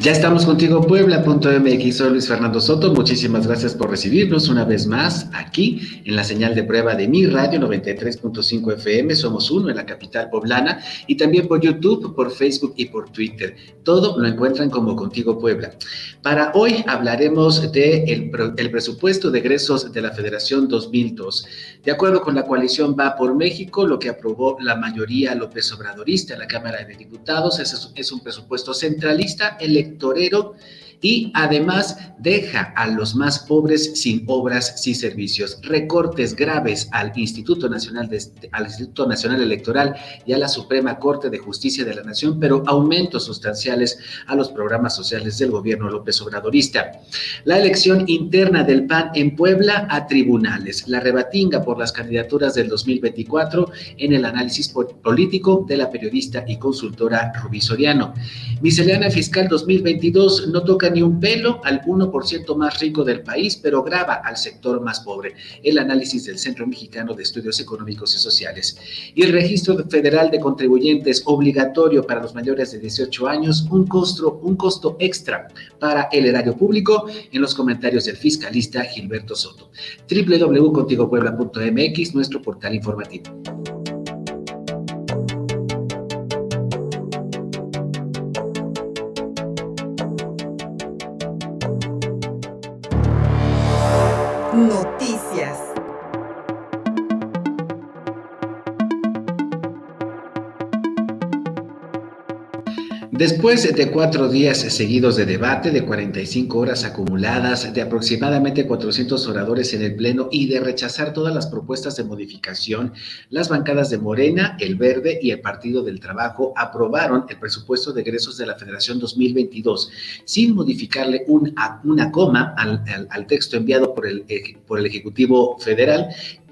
Ya estamos contigo, Puebla.mx. Soy Luis Fernando Soto. Muchísimas gracias por recibirnos una vez más aquí en la señal de prueba de mi radio 93.5 FM. Somos uno en la capital poblana y también por YouTube, por Facebook y por Twitter. Todo lo encuentran como Contigo Puebla. Para hoy hablaremos del de el presupuesto de egresos de la Federación 2002. De acuerdo con la coalición Va por México, lo que aprobó la mayoría López Obradorista en la Cámara de Diputados es, es un presupuesto centralista electoral torero y además deja a los más pobres sin obras, sin servicios. Recortes graves al Instituto Nacional, de, al Instituto Nacional Electoral y a la Suprema Corte de Justicia de la Nación, pero aumentos sustanciales a los programas sociales del gobierno López Obradorista. La elección interna del PAN en Puebla a tribunales. La rebatinga por las candidaturas del 2024 en el análisis político de la periodista y consultora Rubí Soriano. Miscelánea Fiscal 2022 no toca ni un pelo al 1% más rico del país, pero graba al sector más pobre. El análisis del Centro Mexicano de Estudios Económicos y Sociales. Y el registro federal de contribuyentes obligatorio para los mayores de 18 años, un costo, un costo extra para el erario público en los comentarios del fiscalista Gilberto Soto. www.contigopuebla.mx, nuestro portal informativo. this Después de cuatro días seguidos de debate, de 45 horas acumuladas, de aproximadamente 400 oradores en el Pleno y de rechazar todas las propuestas de modificación, las bancadas de Morena, El Verde y el Partido del Trabajo aprobaron el presupuesto de egresos de la Federación 2022 sin modificarle una coma al, al, texto enviado por el, por el Ejecutivo Federal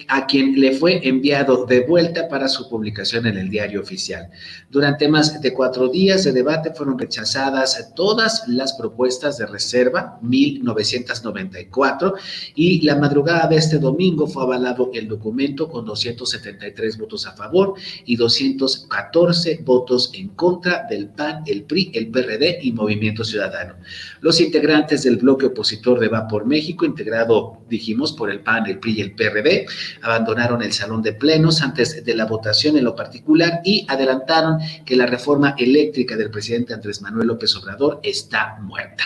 a quien le fue enviado de vuelta para su publicación en el diario oficial. Durante más de cuatro días de debate fueron rechazadas todas las propuestas de reserva, 1994, y la madrugada de este domingo fue avalado el documento con 273 votos a favor y 214 votos en contra del PAN, el PRI, el PRD y Movimiento Ciudadano. Los integrantes del bloque opositor de Va por México, integrado, dijimos, por el PAN, el PRI y el PRD, abandonaron el salón de plenos antes de la votación en lo particular y adelantaron que la reforma eléctrica del presidente Andrés Manuel López Obrador está muerta.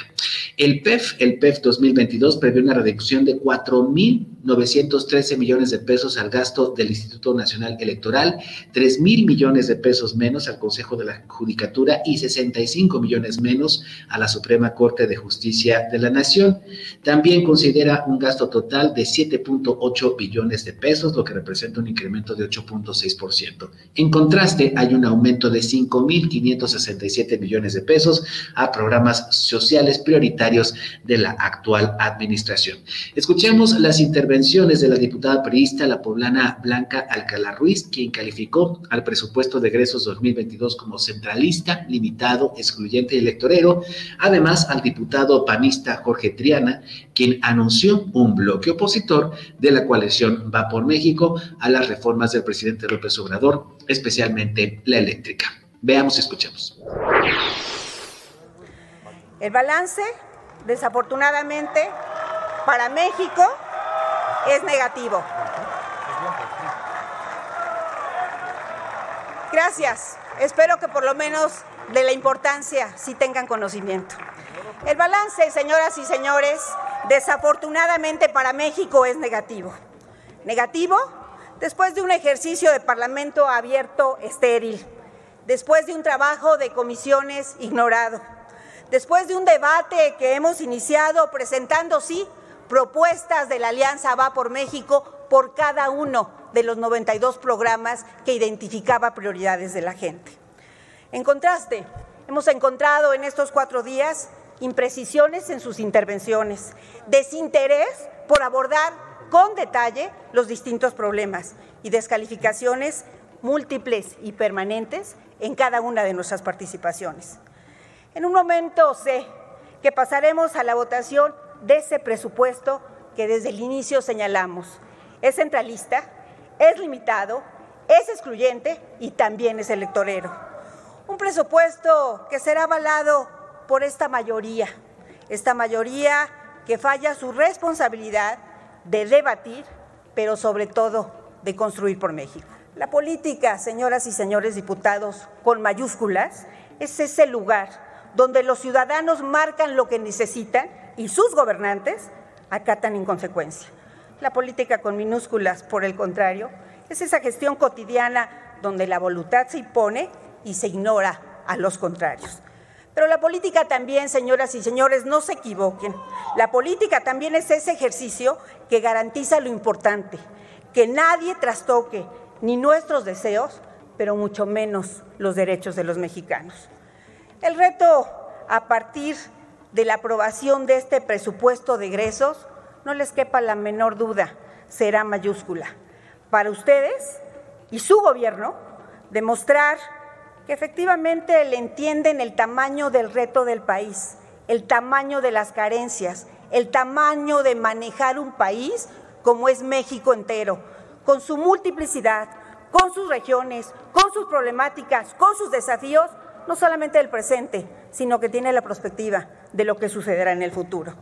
El PEF, el PEF 2022, prevé una reducción de 4.913 millones de pesos al gasto del Instituto Nacional Electoral, 3 mil millones de pesos menos al Consejo de la Judicatura y 65 millones menos a la Suprema Corte de Justicia de la Nación. También considera un gasto total de 7.8 billones de pesos, lo que representa un incremento de 8.6%. En contraste, hay un aumento de 5.567 millones de pesos a programas sociales prioritarios de la actual administración. Escuchemos las intervenciones de la diputada periodista, la poblana Blanca Alcalá Ruiz, quien calificó al presupuesto de egresos 2022 como centralista, limitado, excluyente y electorero. Además, al diputado panista Jorge Triana, quien anunció un bloque opositor de la coalición Va por México a las reformas del presidente López Obrador, especialmente la eléctrica. Veamos y escuchemos. El balance desafortunadamente, para México es negativo. Gracias. Espero que por lo menos de la importancia sí tengan conocimiento. El balance, señoras y señores, desafortunadamente para México es negativo. Negativo después de un ejercicio de parlamento abierto estéril, después de un trabajo de comisiones ignorado Después de un debate que hemos iniciado presentando, sí, propuestas de la Alianza Va por México por cada uno de los 92 programas que identificaba prioridades de la gente. En contraste, hemos encontrado en estos cuatro días imprecisiones en sus intervenciones, desinterés por abordar con detalle los distintos problemas y descalificaciones múltiples y permanentes en cada una de nuestras participaciones. En un momento sé que pasaremos a la votación de ese presupuesto que desde el inicio señalamos. Es centralista, es limitado, es excluyente y también es electorero. Un presupuesto que será avalado por esta mayoría, esta mayoría que falla su responsabilidad de debatir, pero sobre todo de construir por México. La política, señoras y señores diputados, con mayúsculas, es ese lugar donde los ciudadanos marcan lo que necesitan y sus gobernantes acatan en consecuencia. La política con minúsculas, por el contrario, es esa gestión cotidiana donde la voluntad se impone y se ignora a los contrarios. Pero la política también, señoras y señores, no se equivoquen. La política también es ese ejercicio que garantiza lo importante, que nadie trastoque ni nuestros deseos, pero mucho menos los derechos de los mexicanos. El reto a partir de la aprobación de este presupuesto de egresos, no les quepa la menor duda, será mayúscula. Para ustedes y su gobierno, demostrar que efectivamente le entienden el tamaño del reto del país, el tamaño de las carencias, el tamaño de manejar un país como es México entero, con su multiplicidad, con sus regiones, con sus problemáticas, con sus desafíos, no solamente del presente, sino que tiene la perspectiva de lo que sucederá en el futuro.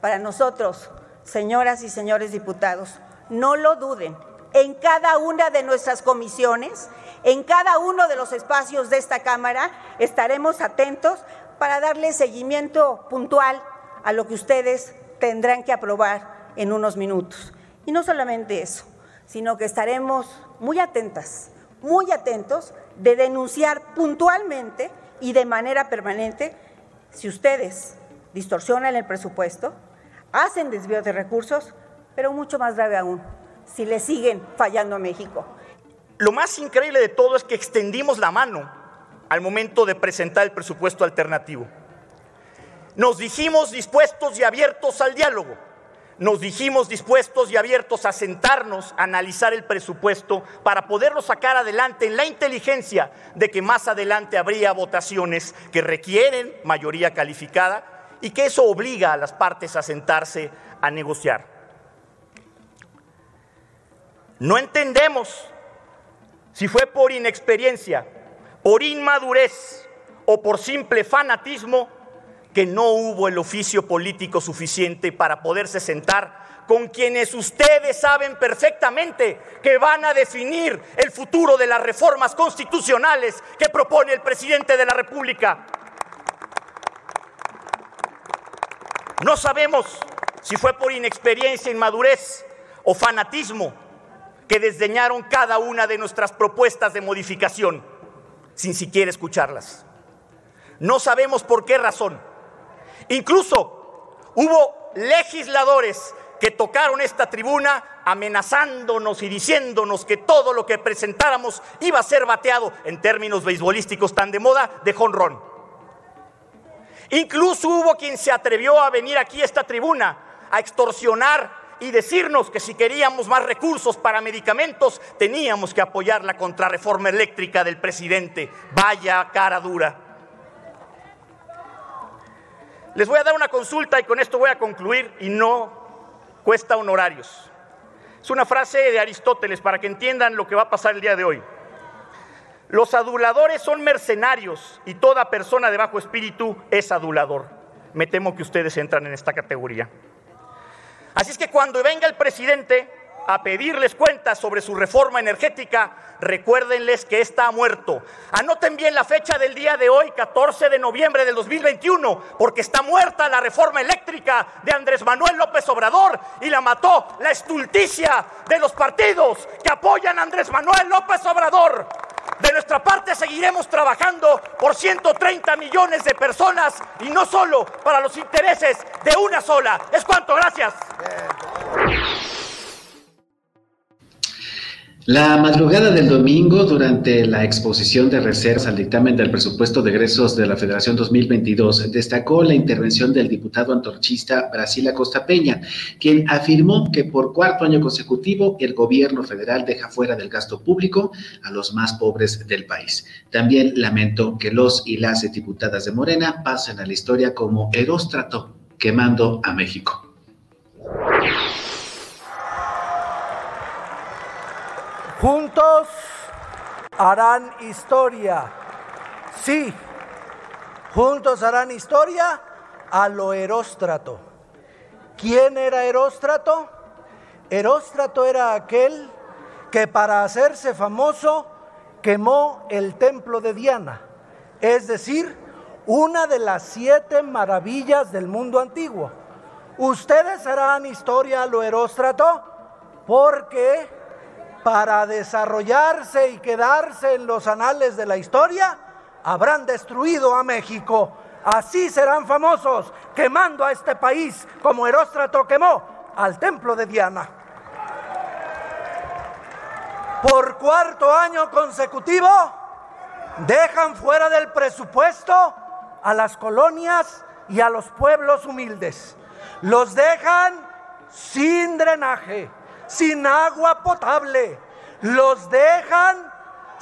Para nosotros, señoras y señores diputados, no lo duden, en cada una de nuestras comisiones en cada uno de los espacios de esta Cámara estaremos atentos para darle seguimiento puntual a lo que ustedes tendrán que aprobar en unos minutos. Y no solamente eso, sino que estaremos muy atentas, muy atentos de denunciar puntualmente y de manera permanente si ustedes distorsionan el presupuesto, hacen desvíos de recursos, pero mucho más grave aún, si le siguen fallando a México. Lo más increíble de todo es que extendimos la mano al momento de presentar el presupuesto alternativo. Nos dijimos dispuestos y abiertos al diálogo. Nos dijimos dispuestos y abiertos a sentarnos, a analizar el presupuesto para poderlo sacar adelante en la inteligencia de que más adelante habría votaciones que requieren mayoría calificada y que eso obliga a las partes a sentarse a negociar. No entendemos si fue por inexperiencia, por inmadurez o por simple fanatismo, que no hubo el oficio político suficiente para poderse sentar con quienes ustedes saben perfectamente que van a definir el futuro de las reformas constitucionales que propone el presidente de la República. No sabemos si fue por inexperiencia, inmadurez o fanatismo que desdeñaron cada una de nuestras propuestas de modificación sin siquiera escucharlas. No sabemos por qué razón. Incluso hubo legisladores que tocaron esta tribuna amenazándonos y diciéndonos que todo lo que presentáramos iba a ser bateado en términos beisbolísticos tan de moda de jonrón. Incluso hubo quien se atrevió a venir aquí a esta tribuna a extorsionar y decirnos que si queríamos más recursos para medicamentos teníamos que apoyar la contrarreforma eléctrica del presidente. Vaya cara dura. Les voy a dar una consulta y con esto voy a concluir y no cuesta honorarios. Es una frase de Aristóteles para que entiendan lo que va a pasar el día de hoy. Los aduladores son mercenarios y toda persona de bajo espíritu es adulador. Me temo que ustedes entran en esta categoría. Así es que cuando venga el presidente a pedirles cuentas sobre su reforma energética, recuérdenles que está muerto. Anoten bien la fecha del día de hoy, 14 de noviembre del 2021, porque está muerta la reforma eléctrica de Andrés Manuel López Obrador y la mató la estulticia de los partidos que apoyan a Andrés Manuel López Obrador. De nuestra parte seguiremos trabajando por 130 millones de personas y no solo para los intereses de una sola. Es cuanto, gracias. La madrugada del domingo, durante la exposición de reservas al dictamen del presupuesto de egresos de la Federación 2022, destacó la intervención del diputado antorchista Brasil Acosta Peña, quien afirmó que por cuarto año consecutivo el gobierno federal deja fuera del gasto público a los más pobres del país. También lamentó que los y las diputadas de Morena pasen a la historia como Heróstrato quemando a México. Juntos harán historia. Sí, juntos harán historia a lo Heróstrato. ¿Quién era Heróstrato? Heróstrato era aquel que para hacerse famoso quemó el templo de Diana, es decir, una de las siete maravillas del mundo antiguo. Ustedes harán historia a lo Heróstrato porque para desarrollarse y quedarse en los anales de la historia, habrán destruido a México. Así serán famosos, quemando a este país como Heróstrato quemó al templo de Diana. Por cuarto año consecutivo, dejan fuera del presupuesto a las colonias y a los pueblos humildes. Los dejan sin drenaje sin agua potable, los dejan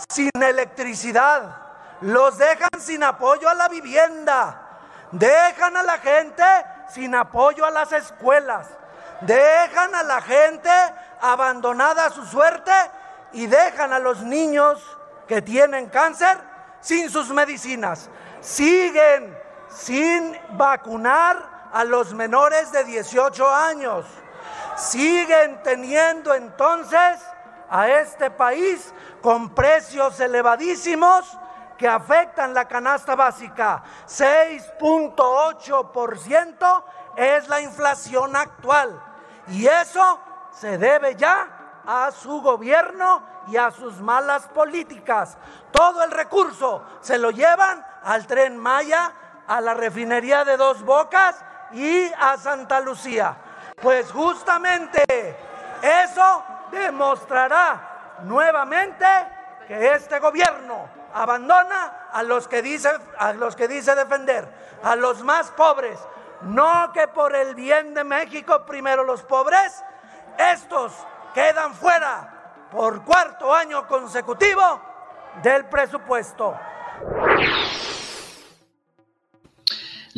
sin electricidad, los dejan sin apoyo a la vivienda, dejan a la gente sin apoyo a las escuelas, dejan a la gente abandonada a su suerte y dejan a los niños que tienen cáncer sin sus medicinas. Siguen sin vacunar a los menores de 18 años siguen teniendo entonces a este país con precios elevadísimos que afectan la canasta básica. 6.8% es la inflación actual. Y eso se debe ya a su gobierno y a sus malas políticas. Todo el recurso se lo llevan al tren Maya, a la refinería de dos bocas y a Santa Lucía. Pues justamente eso demostrará nuevamente que este gobierno abandona a los que dice a los que dice defender, a los más pobres, no que por el bien de México primero los pobres, estos quedan fuera por cuarto año consecutivo del presupuesto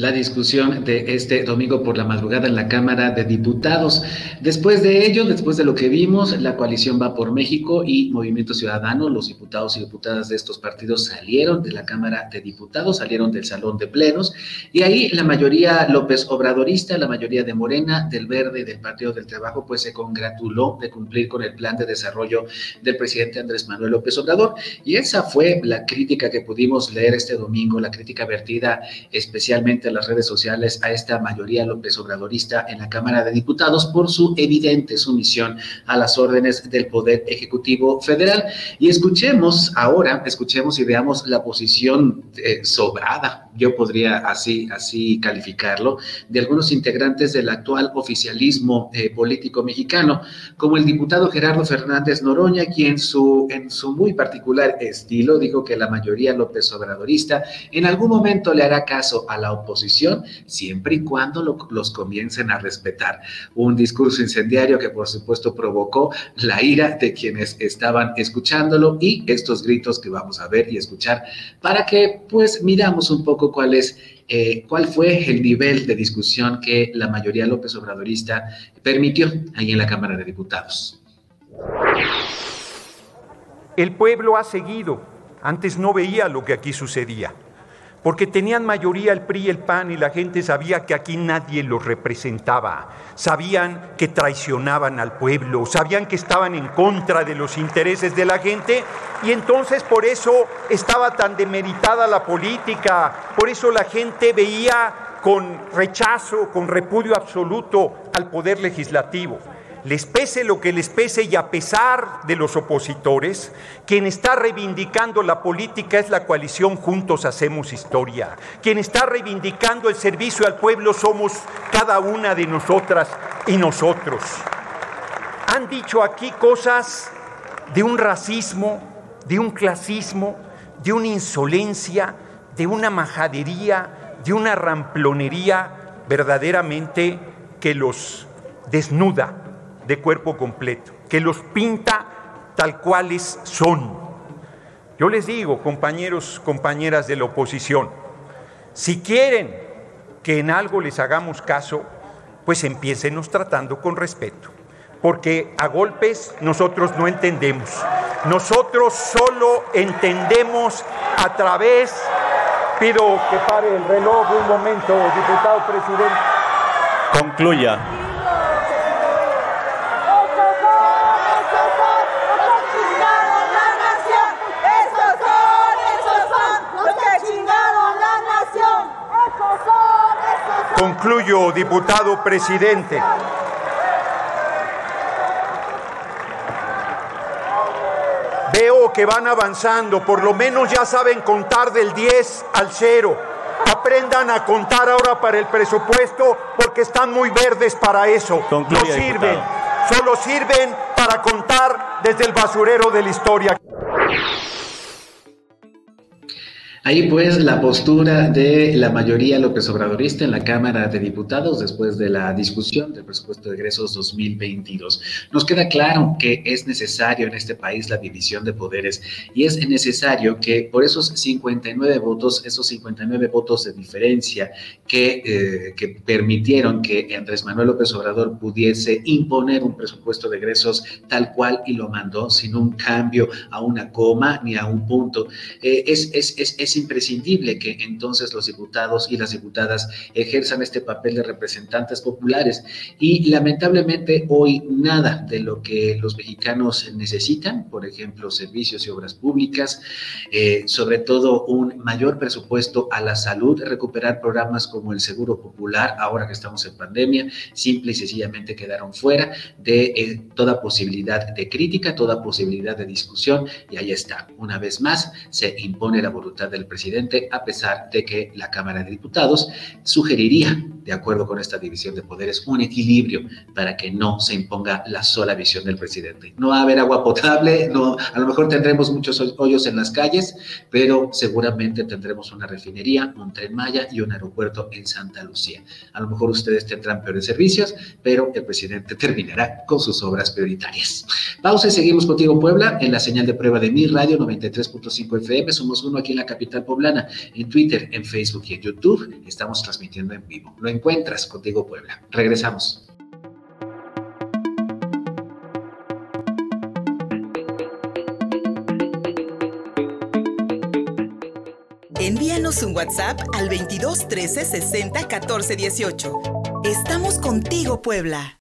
la discusión de este domingo por la madrugada en la Cámara de Diputados. Después de ello, después de lo que vimos, la coalición va por México y Movimiento Ciudadano, los diputados y diputadas de estos partidos salieron de la Cámara de Diputados, salieron del Salón de Plenos y ahí la mayoría López Obradorista, la mayoría de Morena, del Verde, del Partido del Trabajo, pues se congratuló de cumplir con el plan de desarrollo del presidente Andrés Manuel López Obrador y esa fue la crítica que pudimos leer este domingo, la crítica vertida especialmente las redes sociales a esta mayoría López Obradorista en la Cámara de Diputados por su evidente sumisión a las órdenes del Poder Ejecutivo Federal. Y escuchemos ahora, escuchemos y veamos la posición eh, sobrada, yo podría así, así calificarlo, de algunos integrantes del actual oficialismo eh, político mexicano, como el diputado Gerardo Fernández Noroña, quien su, en su muy particular estilo dijo que la mayoría López Obradorista en algún momento le hará caso a la oposición siempre y cuando los comiencen a respetar. Un discurso incendiario que por supuesto provocó la ira de quienes estaban escuchándolo y estos gritos que vamos a ver y escuchar para que pues miramos un poco cuál es eh, cuál fue el nivel de discusión que la mayoría López Obradorista permitió ahí en la Cámara de Diputados. El pueblo ha seguido, antes no veía lo que aquí sucedía porque tenían mayoría el PRI y el PAN y la gente sabía que aquí nadie los representaba, sabían que traicionaban al pueblo, sabían que estaban en contra de los intereses de la gente. Y entonces por eso estaba tan demeritada la política, por eso la gente veía con rechazo, con repudio absoluto al poder legislativo les pese lo que les pese y a pesar de los opositores, quien está reivindicando la política es la coalición Juntos Hacemos Historia. Quien está reivindicando el servicio al pueblo somos cada una de nosotras y nosotros. Han dicho aquí cosas de un racismo, de un clasismo, de una insolencia, de una majadería, de una ramplonería verdaderamente que los desnuda de cuerpo completo, que los pinta tal cuales son. Yo les digo, compañeros, compañeras de la oposición, si quieren que en algo les hagamos caso, pues empiecenos tratando con respeto, porque a golpes nosotros no entendemos. Nosotros solo entendemos a través... Pido que pare el reloj un momento, diputado presidente. Concluya. Concluyo, diputado presidente. Veo que van avanzando, por lo menos ya saben contar del 10 al 0. Aprendan a contar ahora para el presupuesto porque están muy verdes para eso. No sirven, diputado. solo sirven para contar desde el basurero de la historia. Ahí pues la postura de la mayoría López Obradorista en la Cámara de Diputados después de la discusión del presupuesto de egresos 2022. Nos queda claro que es necesario en este país la división de poderes y es necesario que por esos 59 votos, esos 59 votos de diferencia que, eh, que permitieron que Andrés Manuel López Obrador pudiese imponer un presupuesto de egresos tal cual y lo mandó sin un cambio a una coma ni a un punto, eh, es, es, es, es imprescindible que entonces los diputados y las diputadas ejerzan este papel de representantes populares. Y lamentablemente hoy nada de lo que los mexicanos necesitan, por ejemplo, servicios y obras públicas, eh, sobre todo un mayor presupuesto a la salud, recuperar programas como el Seguro Popular, ahora que estamos en pandemia, simple y sencillamente quedaron fuera de eh, toda posibilidad de crítica, toda posibilidad de discusión, y ahí está, una vez más se impone la voluntad del presidente, a pesar de que la Cámara de Diputados sugeriría, de acuerdo con esta división de poderes, un equilibrio para que no se imponga la sola visión del presidente. No va a haber agua potable, no, a lo mejor tendremos muchos hoyos en las calles, pero seguramente tendremos una refinería, un tren Maya y un aeropuerto en Santa Lucía. A lo mejor ustedes tendrán peores servicios, pero el presidente terminará con sus obras prioritarias. Pausa y seguimos contigo, Puebla, en la señal de prueba de mi radio 93.5 FM. Somos uno aquí en la en Twitter, en Facebook y en YouTube. Estamos transmitiendo en vivo. Lo encuentras contigo, Puebla. Regresamos. Envíanos un WhatsApp al 22 13 60 14 18. Estamos contigo, Puebla.